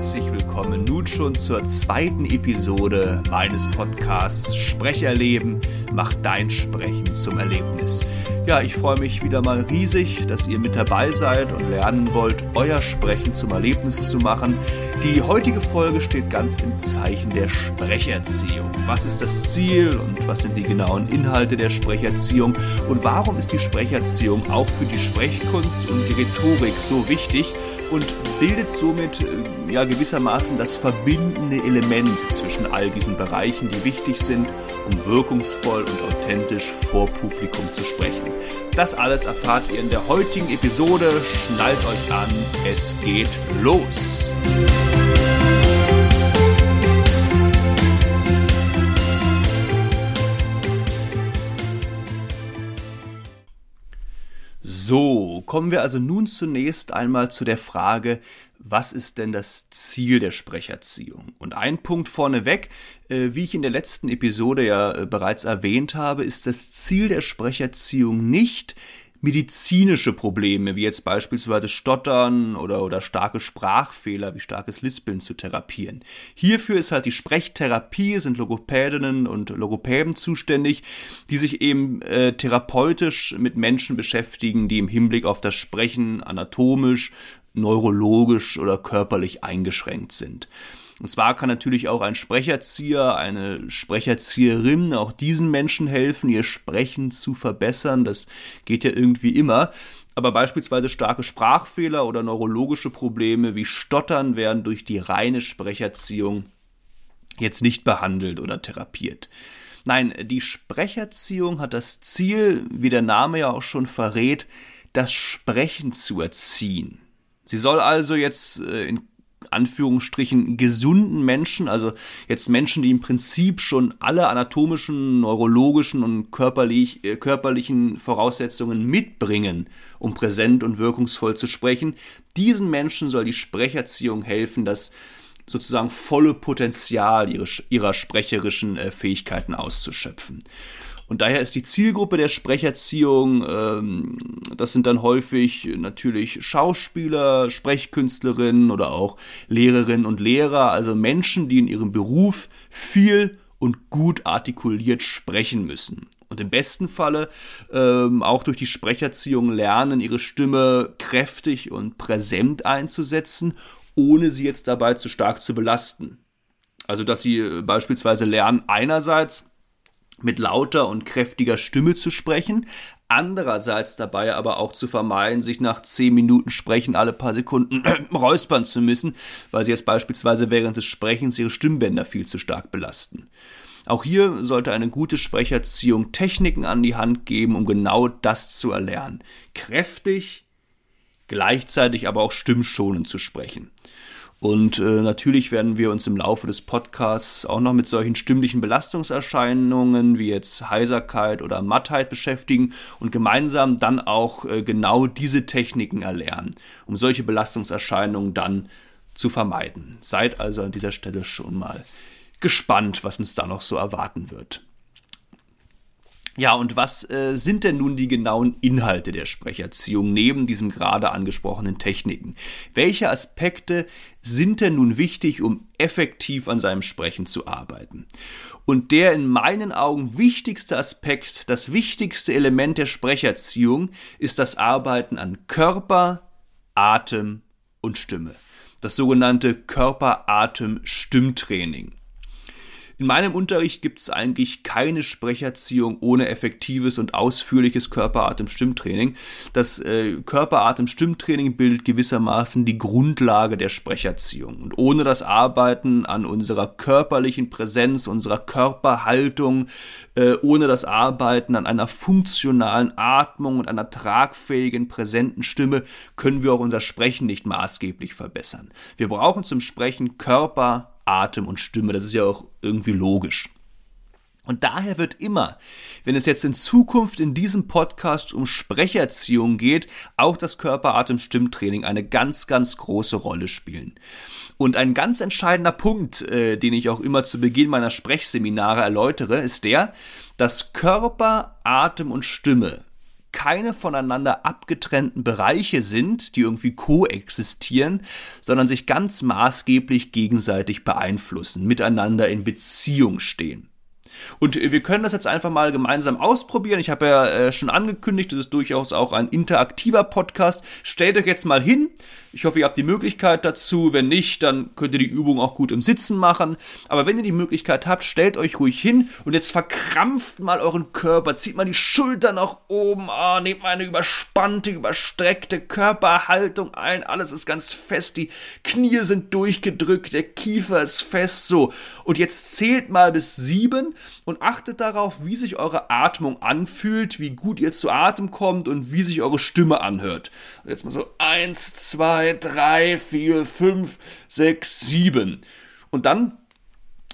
Herzlich willkommen nun schon zur zweiten Episode meines Podcasts Sprecherleben macht dein Sprechen zum Erlebnis. Ja, ich freue mich wieder mal riesig, dass ihr mit dabei seid und lernen wollt, euer Sprechen zum Erlebnis zu machen. Die heutige Folge steht ganz im Zeichen der Sprecherziehung. Was ist das Ziel und was sind die genauen Inhalte der Sprecherziehung und warum ist die Sprecherziehung auch für die Sprechkunst und die Rhetorik so wichtig? Und bildet somit äh, ja gewissermaßen das verbindende Element zwischen all diesen Bereichen, die wichtig sind, um wirkungsvoll und authentisch vor Publikum zu sprechen. Das alles erfahrt ihr in der heutigen Episode. Schnallt euch an, es geht los. So, kommen wir also nun zunächst einmal zu der Frage, was ist denn das Ziel der Sprecherziehung? Und ein Punkt vorneweg, äh, wie ich in der letzten Episode ja äh, bereits erwähnt habe, ist das Ziel der Sprecherziehung nicht, medizinische Probleme, wie jetzt beispielsweise Stottern oder, oder starke Sprachfehler, wie starkes Lispeln zu therapieren. Hierfür ist halt die Sprechtherapie, sind Logopädinnen und Logopäden zuständig, die sich eben äh, therapeutisch mit Menschen beschäftigen, die im Hinblick auf das Sprechen anatomisch, neurologisch oder körperlich eingeschränkt sind. Und zwar kann natürlich auch ein Sprecherzieher, eine Sprecherzieherin auch diesen Menschen helfen, ihr Sprechen zu verbessern. Das geht ja irgendwie immer. Aber beispielsweise starke Sprachfehler oder neurologische Probleme wie Stottern werden durch die reine Sprecherziehung jetzt nicht behandelt oder therapiert. Nein, die Sprecherziehung hat das Ziel, wie der Name ja auch schon verrät, das Sprechen zu erziehen. Sie soll also jetzt äh, in Anführungsstrichen gesunden Menschen, also jetzt Menschen, die im Prinzip schon alle anatomischen, neurologischen und körperlich, äh, körperlichen Voraussetzungen mitbringen, um präsent und wirkungsvoll zu sprechen, diesen Menschen soll die Sprecherziehung helfen, das sozusagen volle Potenzial ihrer, ihrer sprecherischen äh, Fähigkeiten auszuschöpfen. Und daher ist die Zielgruppe der Sprecherziehung, ähm, das sind dann häufig natürlich Schauspieler, Sprechkünstlerinnen oder auch Lehrerinnen und Lehrer, also Menschen, die in ihrem Beruf viel und gut artikuliert sprechen müssen. Und im besten Falle ähm, auch durch die Sprecherziehung lernen, ihre Stimme kräftig und präsent einzusetzen, ohne sie jetzt dabei zu stark zu belasten. Also dass sie äh, beispielsweise lernen, einerseits mit lauter und kräftiger Stimme zu sprechen, andererseits dabei aber auch zu vermeiden, sich nach zehn Minuten Sprechen alle paar Sekunden räuspern zu müssen, weil sie jetzt beispielsweise während des Sprechens ihre Stimmbänder viel zu stark belasten. Auch hier sollte eine gute Sprecherziehung Techniken an die Hand geben, um genau das zu erlernen. Kräftig, gleichzeitig aber auch stimmschonend zu sprechen. Und äh, natürlich werden wir uns im Laufe des Podcasts auch noch mit solchen stimmlichen Belastungserscheinungen wie jetzt Heiserkeit oder Mattheit beschäftigen und gemeinsam dann auch äh, genau diese Techniken erlernen, um solche Belastungserscheinungen dann zu vermeiden. Seid also an dieser Stelle schon mal gespannt, was uns da noch so erwarten wird. Ja, und was äh, sind denn nun die genauen Inhalte der Sprecherziehung neben diesen gerade angesprochenen Techniken? Welche Aspekte sind denn nun wichtig, um effektiv an seinem Sprechen zu arbeiten? Und der in meinen Augen wichtigste Aspekt, das wichtigste Element der Sprecherziehung ist das Arbeiten an Körper, Atem und Stimme. Das sogenannte Körper-Atem-Stimmtraining. In meinem Unterricht gibt es eigentlich keine Sprecherziehung ohne effektives und ausführliches Körperatem-Stimmtraining. Das äh, Körperatem-Stimmtraining bildet gewissermaßen die Grundlage der Sprecherziehung. Und ohne das Arbeiten an unserer körperlichen Präsenz, unserer Körperhaltung, äh, ohne das Arbeiten an einer funktionalen Atmung und einer tragfähigen, präsenten Stimme können wir auch unser Sprechen nicht maßgeblich verbessern. Wir brauchen zum Sprechen Körper, Atem und Stimme. Das ist ja auch irgendwie logisch. Und daher wird immer, wenn es jetzt in Zukunft in diesem Podcast um Sprecherziehung geht, auch das Körperatem-Stimmtraining eine ganz, ganz große Rolle spielen. Und ein ganz entscheidender Punkt, äh, den ich auch immer zu Beginn meiner Sprechseminare erläutere, ist der, dass Körper, Atem und Stimme keine voneinander abgetrennten Bereiche sind, die irgendwie koexistieren, sondern sich ganz maßgeblich gegenseitig beeinflussen, miteinander in Beziehung stehen. Und wir können das jetzt einfach mal gemeinsam ausprobieren. Ich habe ja äh, schon angekündigt, das ist durchaus auch ein interaktiver Podcast. Stellt euch jetzt mal hin. Ich hoffe, ihr habt die Möglichkeit dazu. Wenn nicht, dann könnt ihr die Übung auch gut im Sitzen machen. Aber wenn ihr die Möglichkeit habt, stellt euch ruhig hin und jetzt verkrampft mal euren Körper, zieht mal die Schultern nach oben, ah, nehmt mal eine überspannte, überstreckte Körperhaltung ein. Alles ist ganz fest, die Knie sind durchgedrückt, der Kiefer ist fest, so. Und jetzt zählt mal bis sieben und achtet darauf, wie sich eure Atmung anfühlt, wie gut ihr zu Atem kommt und wie sich eure Stimme anhört. Jetzt mal so eins, zwei, drei, vier, fünf, sechs, sieben. Und dann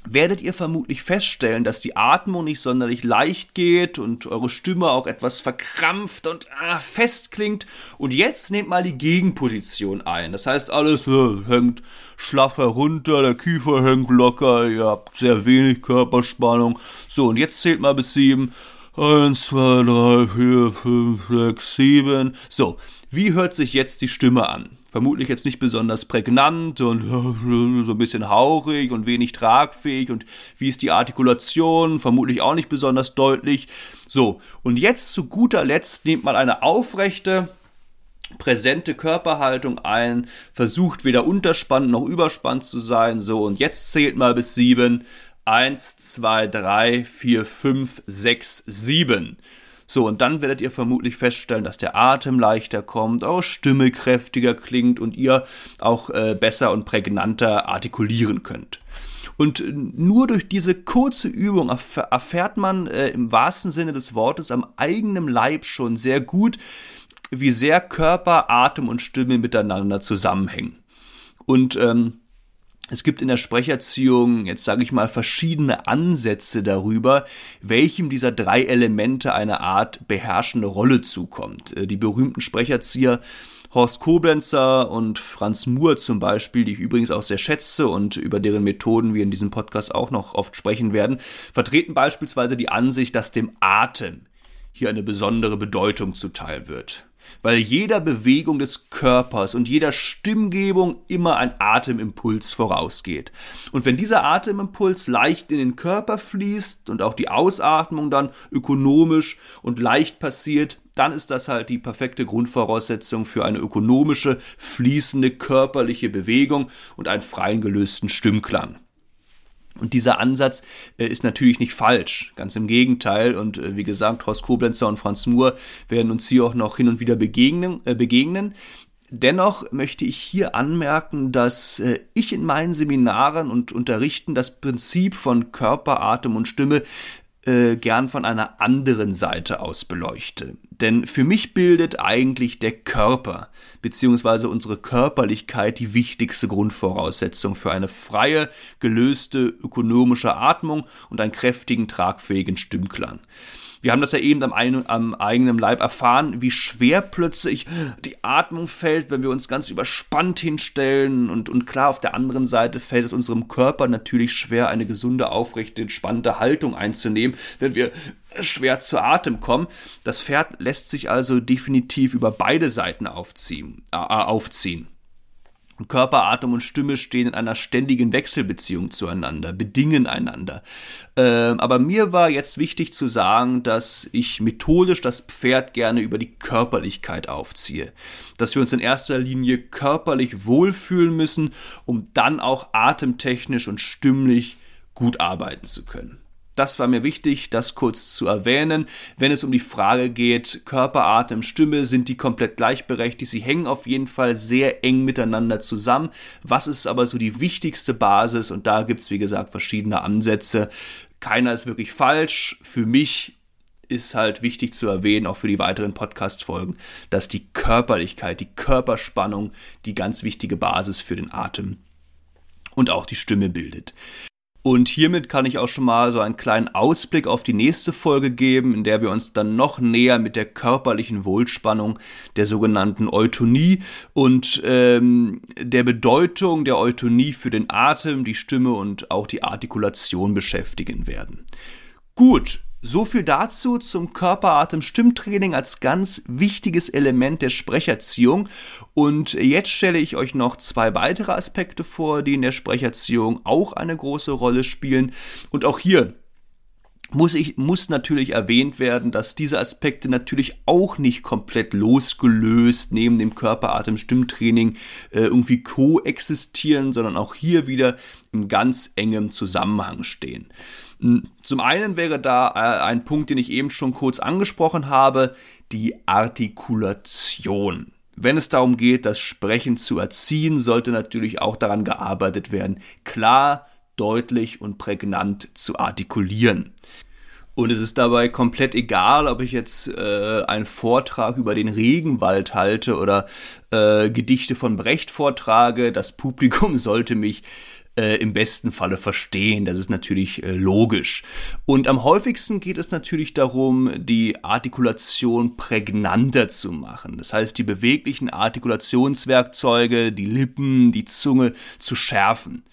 werdet ihr vermutlich feststellen, dass die Atmung nicht sonderlich leicht geht und eure Stimme auch etwas verkrampft und ah, fest klingt. Und jetzt nehmt mal die Gegenposition ein. Das heißt, alles äh, hängt schlaff herunter, der Kiefer hängt locker, ihr habt sehr wenig Körperspannung. So, und jetzt zählt mal bis sieben. Eins, zwei, drei, vier, fünf, sechs, sieben. So, wie hört sich jetzt die Stimme an? Vermutlich jetzt nicht besonders prägnant und so ein bisschen haurig und wenig tragfähig. Und wie ist die Artikulation? Vermutlich auch nicht besonders deutlich. So, und jetzt zu guter Letzt nehmt mal eine aufrechte, präsente Körperhaltung ein, versucht weder unterspannt noch überspannt zu sein. So, und jetzt zählt mal bis sieben. Eins, zwei, drei, vier, fünf, sechs, sieben. So, und dann werdet ihr vermutlich feststellen, dass der Atem leichter kommt, eure Stimme kräftiger klingt und ihr auch äh, besser und prägnanter artikulieren könnt. Und nur durch diese kurze Übung erfährt man äh, im wahrsten Sinne des Wortes am eigenen Leib schon sehr gut, wie sehr Körper, Atem und Stimme miteinander zusammenhängen. Und ähm, es gibt in der Sprecherziehung, jetzt sage ich mal, verschiedene Ansätze darüber, welchem dieser drei Elemente eine Art beherrschende Rolle zukommt. Äh, die berühmten Sprecherzieher Horst Koblenzer und Franz Muhr zum Beispiel, die ich übrigens auch sehr schätze und über deren Methoden wir in diesem Podcast auch noch oft sprechen werden, vertreten beispielsweise die Ansicht, dass dem Atem hier eine besondere Bedeutung zuteil wird weil jeder Bewegung des Körpers und jeder Stimmgebung immer ein Atemimpuls vorausgeht. Und wenn dieser Atemimpuls leicht in den Körper fließt und auch die Ausatmung dann ökonomisch und leicht passiert, dann ist das halt die perfekte Grundvoraussetzung für eine ökonomische, fließende körperliche Bewegung und einen freien gelösten Stimmklang. Und dieser Ansatz äh, ist natürlich nicht falsch, ganz im Gegenteil. Und äh, wie gesagt, Horst Koblenzer und Franz Moore werden uns hier auch noch hin und wieder begegnen. Äh, begegnen. Dennoch möchte ich hier anmerken, dass äh, ich in meinen Seminaren und Unterrichten das Prinzip von Körper, Atem und Stimme äh, gern von einer anderen Seite aus beleuchte. Denn für mich bildet eigentlich der Körper bzw. unsere Körperlichkeit die wichtigste Grundvoraussetzung für eine freie, gelöste ökonomische Atmung und einen kräftigen, tragfähigen Stimmklang. Wir haben das ja eben am, am eigenen Leib erfahren, wie schwer plötzlich die Atmung fällt, wenn wir uns ganz überspannt hinstellen. Und, und klar, auf der anderen Seite fällt es unserem Körper natürlich schwer, eine gesunde, aufrechte, entspannte Haltung einzunehmen, wenn wir schwer zu Atem kommen. Das Pferd lässt sich also definitiv über beide Seiten aufziehen. Äh, aufziehen. Körper, Atem und Stimme stehen in einer ständigen Wechselbeziehung zueinander, bedingen einander. Ähm, aber mir war jetzt wichtig zu sagen, dass ich methodisch das Pferd gerne über die Körperlichkeit aufziehe. Dass wir uns in erster Linie körperlich wohlfühlen müssen, um dann auch atemtechnisch und stimmlich gut arbeiten zu können. Das war mir wichtig, das kurz zu erwähnen. Wenn es um die Frage geht, Körper, Atem, Stimme, sind die komplett gleichberechtigt? Sie hängen auf jeden Fall sehr eng miteinander zusammen. Was ist aber so die wichtigste Basis? Und da gibt es, wie gesagt, verschiedene Ansätze. Keiner ist wirklich falsch. Für mich ist halt wichtig zu erwähnen, auch für die weiteren Podcast-Folgen, dass die Körperlichkeit, die Körperspannung die ganz wichtige Basis für den Atem und auch die Stimme bildet. Und hiermit kann ich auch schon mal so einen kleinen Ausblick auf die nächste Folge geben, in der wir uns dann noch näher mit der körperlichen Wohlspannung der sogenannten Eutonie und ähm, der Bedeutung der Eutonie für den Atem, die Stimme und auch die Artikulation beschäftigen werden. Gut, So viel dazu zum Körperatem-Stimmtraining als ganz wichtiges Element der Sprecherziehung. Und jetzt stelle ich euch noch zwei weitere Aspekte vor, die in der Sprecherziehung auch eine große Rolle spielen. Und auch hier muss, ich, muss natürlich erwähnt werden, dass diese Aspekte natürlich auch nicht komplett losgelöst neben dem Körperatem-Stimmtraining äh, irgendwie koexistieren, sondern auch hier wieder im ganz engem Zusammenhang stehen. Hm, zum einen wäre da äh, ein Punkt, den ich eben schon kurz angesprochen habe, die Artikulation. Wenn es darum geht, das Sprechen zu erziehen, sollte natürlich auch daran gearbeitet werden, klar, deutlich und prägnant zu artikulieren. Und es ist dabei komplett egal, ob ich jetzt äh, einen Vortrag über den Regenwald halte oder äh, Gedichte von Brecht vortrage. Das Publikum sollte mich äh, im besten Falle verstehen. Das ist natürlich äh, logisch. Und am häufigsten geht es natürlich darum, die Artikulation prägnanter zu machen. Das heißt, die beweglichen Artikulationswerkzeuge, die Lippen, die Zunge zu schärfen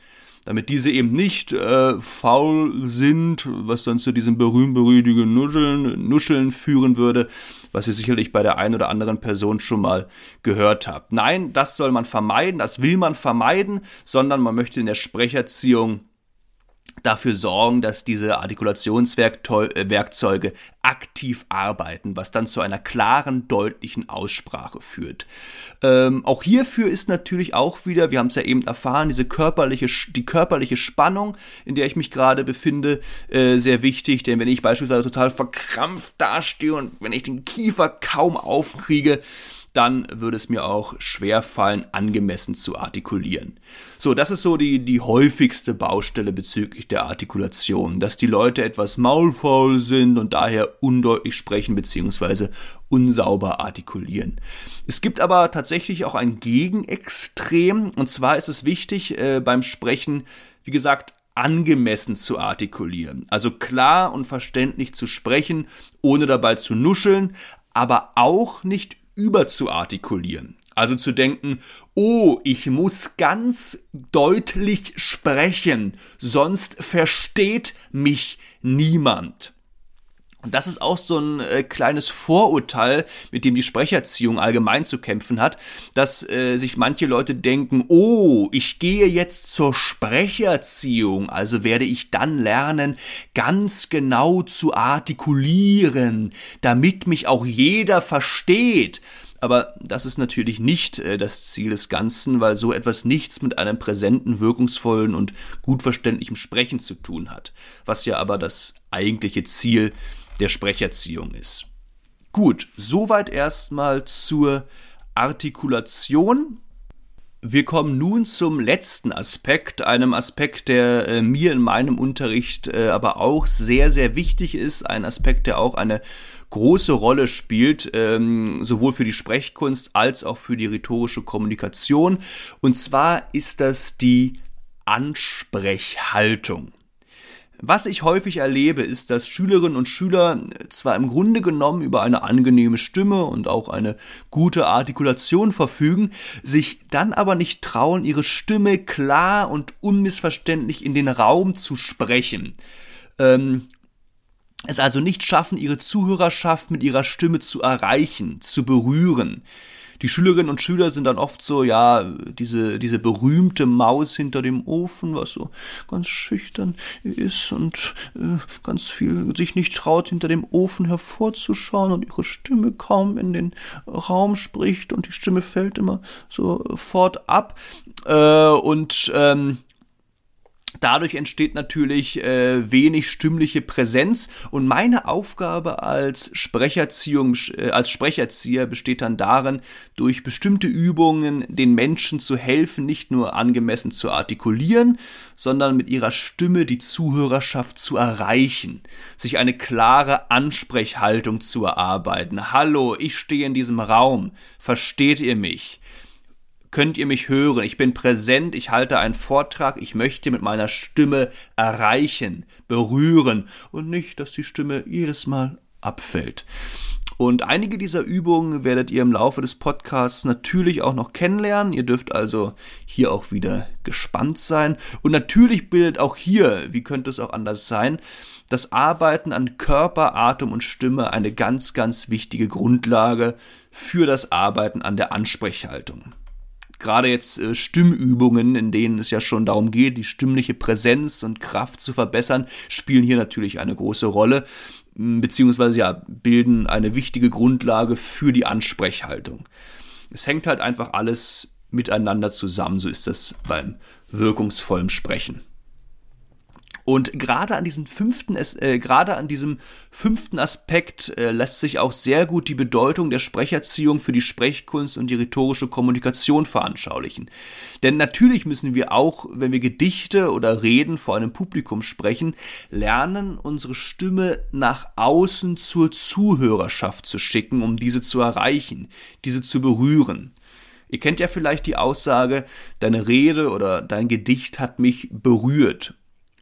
damit diese eben nicht äh, faul sind, was dann zu diesem berühmt-berüchtigen Nuscheln, Nuscheln führen würde, was ihr sicherlich bei der einen oder anderen Person schon mal gehört habt. Nein, das soll man vermeiden, das will man vermeiden, sondern man möchte in der Sprecherziehung dafür sorgen, dass diese Artikulationswerkzeuge aktiv arbeiten, was dann zu einer klaren, deutlichen Aussprache führt. Ähm, auch hierfür ist natürlich auch wieder, wir haben es ja eben erfahren, diese körperliche, die körperliche Spannung, in der ich mich gerade befinde, äh, sehr wichtig, denn wenn ich beispielsweise total verkrampft dastehe und wenn ich den Kiefer kaum aufkriege, dann würde es mir auch schwer fallen, angemessen zu artikulieren. So, das ist so die, die häufigste Baustelle bezüglich der Artikulation, dass die Leute etwas maulfaul sind und daher undeutlich sprechen bzw. unsauber artikulieren. Es gibt aber tatsächlich auch ein Gegenextrem und zwar ist es wichtig äh, beim Sprechen, wie gesagt, angemessen zu artikulieren. Also klar und verständlich zu sprechen, ohne dabei zu nuscheln, aber auch nicht überzuartikulieren. Also zu denken, oh, ich muss ganz deutlich sprechen, sonst versteht mich niemand. Und das ist auch so ein äh, kleines Vorurteil, mit dem die Sprecherziehung allgemein zu kämpfen hat, dass äh, sich manche Leute denken, oh, ich gehe jetzt zur Sprecherziehung, also werde ich dann lernen, ganz genau zu artikulieren, damit mich auch jeder versteht. Aber das ist natürlich nicht äh, das Ziel des Ganzen, weil so etwas nichts mit einem präsenten, wirkungsvollen und gut verständlichem Sprechen zu tun hat, was ja aber das eigentliche Ziel der Sprecherziehung ist. Gut, soweit erstmal zur Artikulation. Wir kommen nun zum letzten Aspekt, einem Aspekt, der äh, mir in meinem Unterricht äh, aber auch sehr, sehr wichtig ist, ein Aspekt, der auch eine große Rolle spielt, ähm, sowohl für die Sprechkunst als auch für die rhetorische Kommunikation. Und zwar ist das die Ansprechhaltung. Was ich häufig erlebe, ist, dass Schülerinnen und Schüler zwar im Grunde genommen über eine angenehme Stimme und auch eine gute Artikulation verfügen, sich dann aber nicht trauen, ihre Stimme klar und unmissverständlich in den Raum zu sprechen. Ähm, es also nicht schaffen, ihre Zuhörerschaft mit ihrer Stimme zu erreichen, zu berühren die Schülerinnen und Schüler sind dann oft so, ja, diese, diese berühmte Maus hinter dem Ofen, was so ganz schüchtern ist und äh, ganz viel sich nicht traut, hinter dem Ofen hervorzuschauen und ihre Stimme kaum in den Raum spricht und die Stimme fällt immer sofort ab. Äh, und ähm, Dadurch entsteht natürlich äh, wenig stimmliche Präsenz und meine Aufgabe als Sprecherziehung, äh, als Sprecherzieher besteht dann darin, durch bestimmte Übungen den Menschen zu helfen, nicht nur angemessen zu artikulieren, sondern mit ihrer Stimme die Zuhörerschaft zu erreichen, sich eine klare Ansprechhaltung zu erarbeiten. Hallo, ich stehe in diesem Raum, versteht ihr mich? Könnt ihr mich hören. Ich bin präsent, ich halte einen Vortrag, ich möchte mit meiner Stimme erreichen, berühren und nicht, dass die Stimme jedes Mal abfällt. Und einige dieser Übungen werdet ihr im Laufe des Podcasts natürlich auch noch kennenlernen. Ihr dürft also hier auch wieder gespannt sein. Und natürlich bildet auch hier, wie könnte es auch anders sein, das Arbeiten an Körper, Atem und Stimme eine ganz, ganz wichtige Grundlage für das Arbeiten an der Ansprechhaltung gerade jetzt äh, Stimmübungen, in denen es ja schon darum geht, die stimmliche Präsenz und Kraft zu verbessern, spielen hier natürlich eine große Rolle, beziehungsweise ja, bilden eine wichtige Grundlage für die Ansprechhaltung. Es hängt halt einfach alles miteinander zusammen, so ist das beim wirkungsvollen Sprechen. Und gerade an diesem fünften, äh, gerade an diesem fünften Aspekt äh, lässt sich auch sehr gut die Bedeutung der Sprecherziehung für die Sprechkunst und die rhetorische Kommunikation veranschaulichen. Denn natürlich müssen wir auch, wenn wir Gedichte oder Reden vor einem Publikum sprechen, lernen, unsere Stimme nach außen zur Zuhörerschaft zu schicken, um diese zu erreichen, diese zu berühren. Ihr kennt ja vielleicht die Aussage, deine Rede oder dein Gedicht hat mich berührt.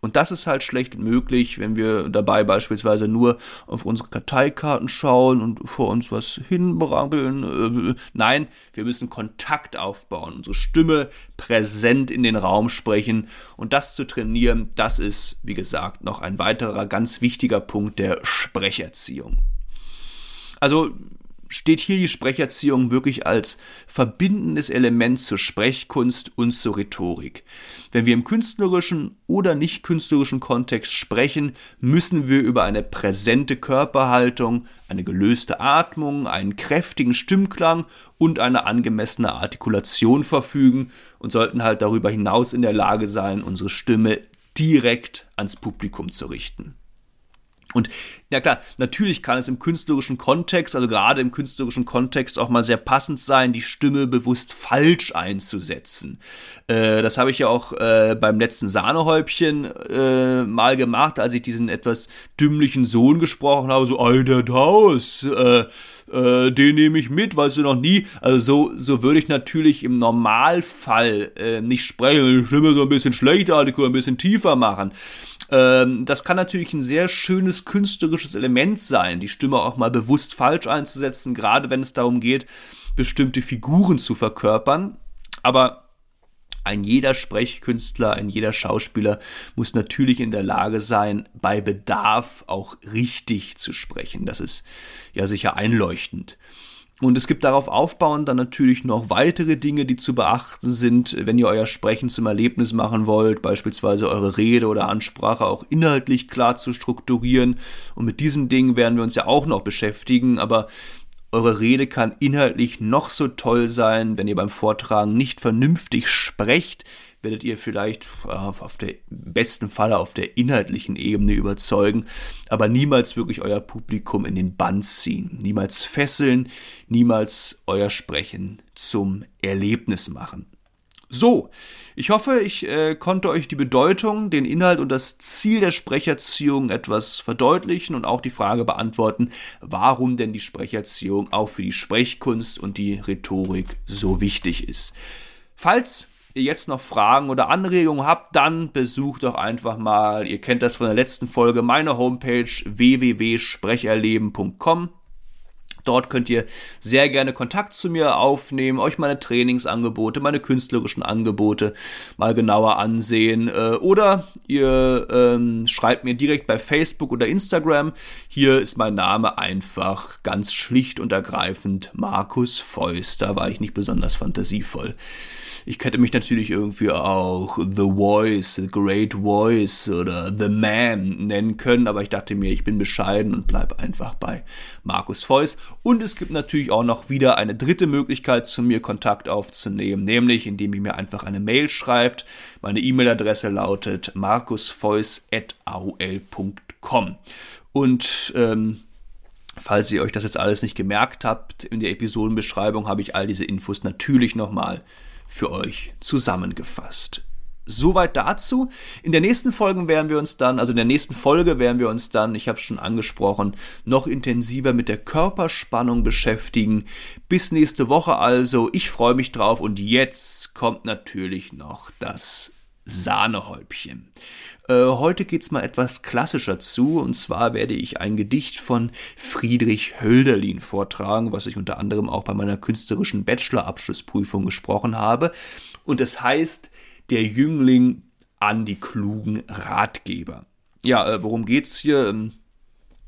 Und das ist halt schlecht möglich, wenn wir dabei beispielsweise nur auf unsere Karteikarten schauen und vor uns was hinbrabbeln. Äh, nein, wir müssen Kontakt aufbauen, unsere Stimme präsent in den Raum sprechen. Und das zu trainieren, das ist, wie gesagt, noch ein weiterer ganz wichtiger Punkt der Sprecherziehung. Also steht hier die Sprecherziehung wirklich als verbindendes Element zur Sprechkunst und zur Rhetorik. Wenn wir im künstlerischen oder nicht künstlerischen Kontext sprechen, müssen wir über eine präsente Körperhaltung, eine gelöste Atmung, einen kräftigen Stimmklang und eine angemessene Artikulation verfügen und sollten halt darüber hinaus in der Lage sein, unsere Stimme direkt ans Publikum zu richten. Und ja klar, natürlich kann es im künstlerischen Kontext, also gerade im künstlerischen Kontext auch mal sehr passend sein, die Stimme bewusst falsch einzusetzen. Äh, das habe ich ja auch äh, beim letzten Sahnehäubchen äh, mal gemacht, als ich diesen etwas dümmlichen Sohn gesprochen habe, so, alter Taus, äh, äh, den nehme ich mit, weißt du noch nie. Also so, so würde ich natürlich im Normalfall äh, nicht sprechen, die Stimme so ein bisschen schlechter, ein bisschen tiefer machen. Ähm, das kann natürlich ein sehr schönes künstlerisches Element sein, die Stimme auch mal bewusst falsch einzusetzen, gerade wenn es darum geht, bestimmte Figuren zu verkörpern. Aber ein jeder Sprechkünstler, ein jeder Schauspieler muss natürlich in der Lage sein, bei Bedarf auch richtig zu sprechen. Das ist ja sicher einleuchtend. Und es gibt darauf aufbauend dann natürlich noch weitere Dinge, die zu beachten sind, wenn ihr euer Sprechen zum Erlebnis machen wollt, beispielsweise eure Rede oder Ansprache auch inhaltlich klar zu strukturieren. Und mit diesen Dingen werden wir uns ja auch noch beschäftigen, aber eure Rede kann inhaltlich noch so toll sein, wenn ihr beim Vortragen nicht vernünftig sprecht, werdet ihr vielleicht auf der besten Falle auf der inhaltlichen Ebene überzeugen, aber niemals wirklich euer Publikum in den Bann ziehen, niemals fesseln, niemals euer Sprechen zum Erlebnis machen. So, ich hoffe, ich äh, konnte euch die Bedeutung, den Inhalt und das Ziel der Sprecherziehung etwas verdeutlichen und auch die Frage beantworten, warum denn die Sprecherziehung auch für die Sprechkunst und die Rhetorik so wichtig ist. Falls ihr jetzt noch Fragen oder Anregungen habt, dann besucht doch einfach mal, ihr kennt das von der letzten Folge, meine Homepage www.sprecherleben.com. Dort könnt ihr sehr gerne Kontakt zu mir aufnehmen, euch meine Trainingsangebote, meine künstlerischen Angebote mal genauer ansehen. Äh, oder ihr ähm, schreibt mir direkt bei Facebook oder Instagram. Hier ist mein Name einfach ganz schlicht und ergreifend Markus Feust. Da war ich nicht besonders fantasievoll. Ich hätte mich natürlich irgendwie auch The Voice, The Great Voice oder The Man nennen können, aber ich dachte mir, ich bin bescheiden und bleibe einfach bei Markus Feuss. Und es gibt natürlich auch noch wieder eine dritte Möglichkeit, zu mir Kontakt aufzunehmen, nämlich indem ihr mir einfach eine Mail schreibt. Meine E-Mail-Adresse lautet markusfeuss.aol.com. Und ähm, Falls ihr euch das jetzt alles nicht gemerkt habt, in der Episodenbeschreibung habe ich all diese Infos natürlich nochmal für euch zusammengefasst. Soweit dazu. In der nächsten Folge werden wir uns dann, also in der nächsten Folge werden wir uns dann, ich habe es schon angesprochen, noch intensiver mit der Körperspannung beschäftigen. Bis nächste Woche also. Ich freue mich drauf und jetzt kommt natürlich noch das Sahnehäubchen. Äh, heute geht's mal etwas klassischer zu, und zwar werde ich ein Gedicht von Friedrich Hölderlin vortragen, was ich unter anderem auch bei meiner künstlerischen Bachelorabschlussprüfung gesprochen habe. Und es heißt Der Jüngling an die klugen Ratgeber. Ja, äh, worum geht's hier?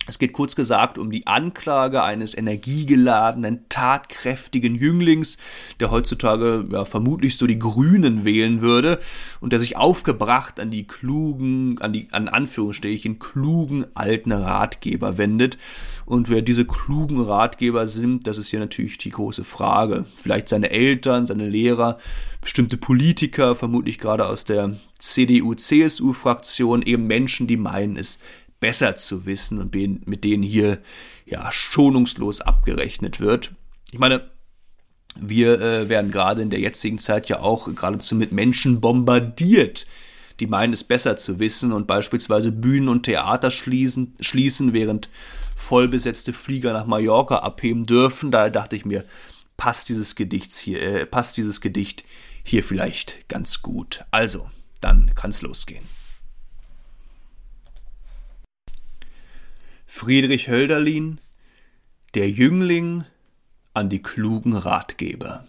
Es geht kurz gesagt um die Anklage eines energiegeladenen, tatkräftigen Jünglings, der heutzutage ja, vermutlich so die Grünen wählen würde und der sich aufgebracht an die klugen, an die, an Anführungsstrichen, klugen alten Ratgeber wendet. Und wer diese klugen Ratgeber sind, das ist hier natürlich die große Frage. Vielleicht seine Eltern, seine Lehrer, bestimmte Politiker, vermutlich gerade aus der CDU-CSU-Fraktion, eben Menschen, die meinen, es besser zu wissen und mit denen hier ja schonungslos abgerechnet wird. Ich meine, wir äh, werden gerade in der jetzigen Zeit ja auch geradezu mit Menschen bombardiert, die meinen es besser zu wissen und beispielsweise Bühnen und Theater schließen, schließen während vollbesetzte Flieger nach Mallorca abheben dürfen. Da dachte ich mir, passt dieses Gedicht hier, äh, passt dieses Gedicht hier vielleicht ganz gut. Also, dann kann's losgehen. Friedrich Hölderlin Der Jüngling an die klugen Ratgeber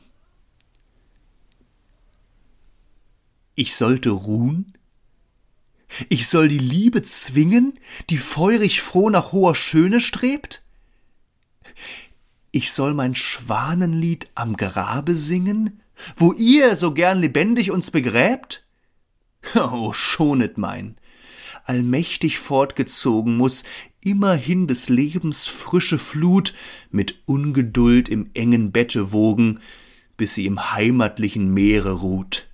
Ich sollte ruhen? Ich soll die Liebe zwingen, die feurig froh nach hoher Schöne strebt? Ich soll mein Schwanenlied am Grabe singen, wo ihr so gern lebendig uns begräbt? Oh, schonet mein, allmächtig fortgezogen muss immerhin des Lebens frische Flut mit Ungeduld im engen Bette wogen, bis sie im heimatlichen Meere ruht.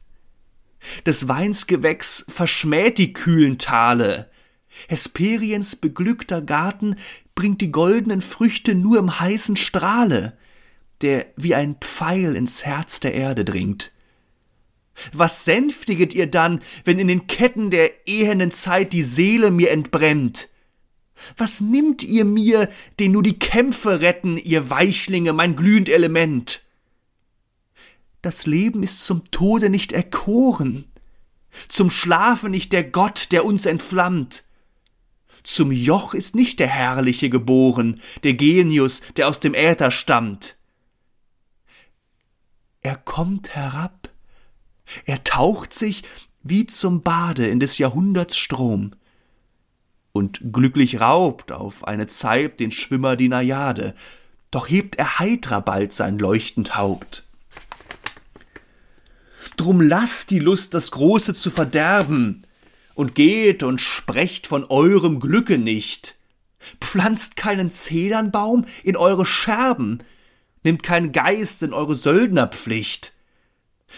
Des Weins Gewächs verschmäht die kühlen Tale, Hesperiens beglückter Garten bringt die goldenen Früchte nur im heißen Strahle, der wie ein Pfeil ins Herz der Erde dringt. Was sänftiget ihr dann, wenn in den Ketten der ehenden Zeit die Seele mir entbrennt? Was nimmt ihr mir, den nur die Kämpfe retten, ihr Weichlinge, mein glühend Element? Das Leben ist zum Tode nicht erkoren, zum Schlafe nicht der Gott, der uns entflammt. Zum Joch ist nicht der Herrliche geboren, der Genius, der aus dem Äther stammt. Er kommt herab, er taucht sich wie zum Bade in des Jahrhunderts Strom und glücklich raubt auf eine Zeit den Schwimmer die Najade, doch hebt er heitrer bald sein leuchtend Haupt. Drum lasst die Lust, das Große zu verderben, und geht und sprecht von eurem Glücke nicht. Pflanzt keinen Zedernbaum in eure Scherben, nimmt keinen Geist in eure Söldnerpflicht.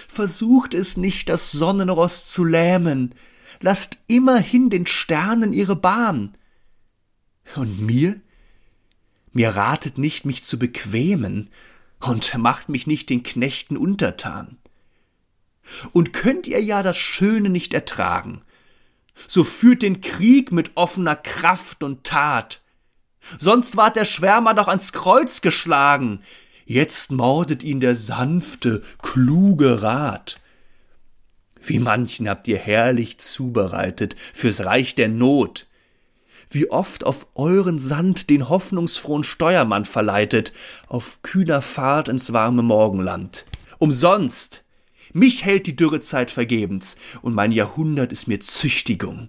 Versucht es nicht, das Sonnenross zu lähmen, lasst immerhin den Sternen ihre Bahn. Und mir? Mir ratet nicht, mich zu bequemen, und macht mich nicht den Knechten untertan. Und könnt ihr ja das Schöne nicht ertragen, so führt den Krieg mit offener Kraft und Tat. Sonst ward der Schwärmer doch ans Kreuz geschlagen, jetzt mordet ihn der sanfte, kluge Rat. Wie manchen habt ihr herrlich zubereitet fürs Reich der Not. Wie oft auf euren Sand den hoffnungsfrohen Steuermann verleitet, auf kühner Fahrt ins warme Morgenland. Umsonst! Mich hält die Dürrezeit vergebens, und mein Jahrhundert ist mir Züchtigung.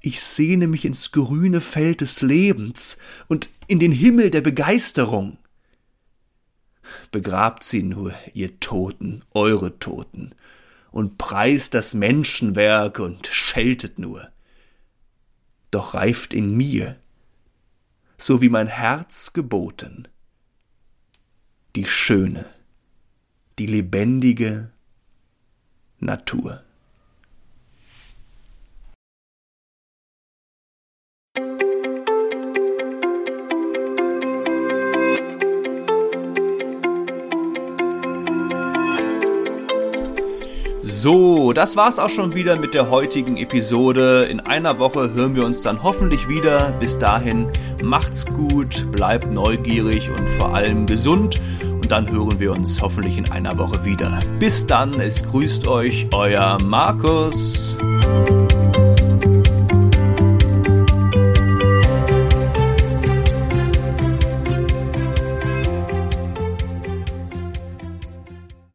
Ich sehne mich ins grüne Feld des Lebens und in den Himmel der Begeisterung. Begrabt sie nur, ihr Toten, eure Toten, und preist das Menschenwerk und scheltet nur. Doch reift in mir, so wie mein Herz geboten, die schöne, die lebendige Natur. So, das war's auch schon wieder mit der heutigen Episode. In einer Woche hören wir uns dann hoffentlich wieder. Bis dahin, macht's gut, bleibt neugierig und vor allem gesund. Und dann hören wir uns hoffentlich in einer Woche wieder. Bis dann, es grüßt euch euer Markus.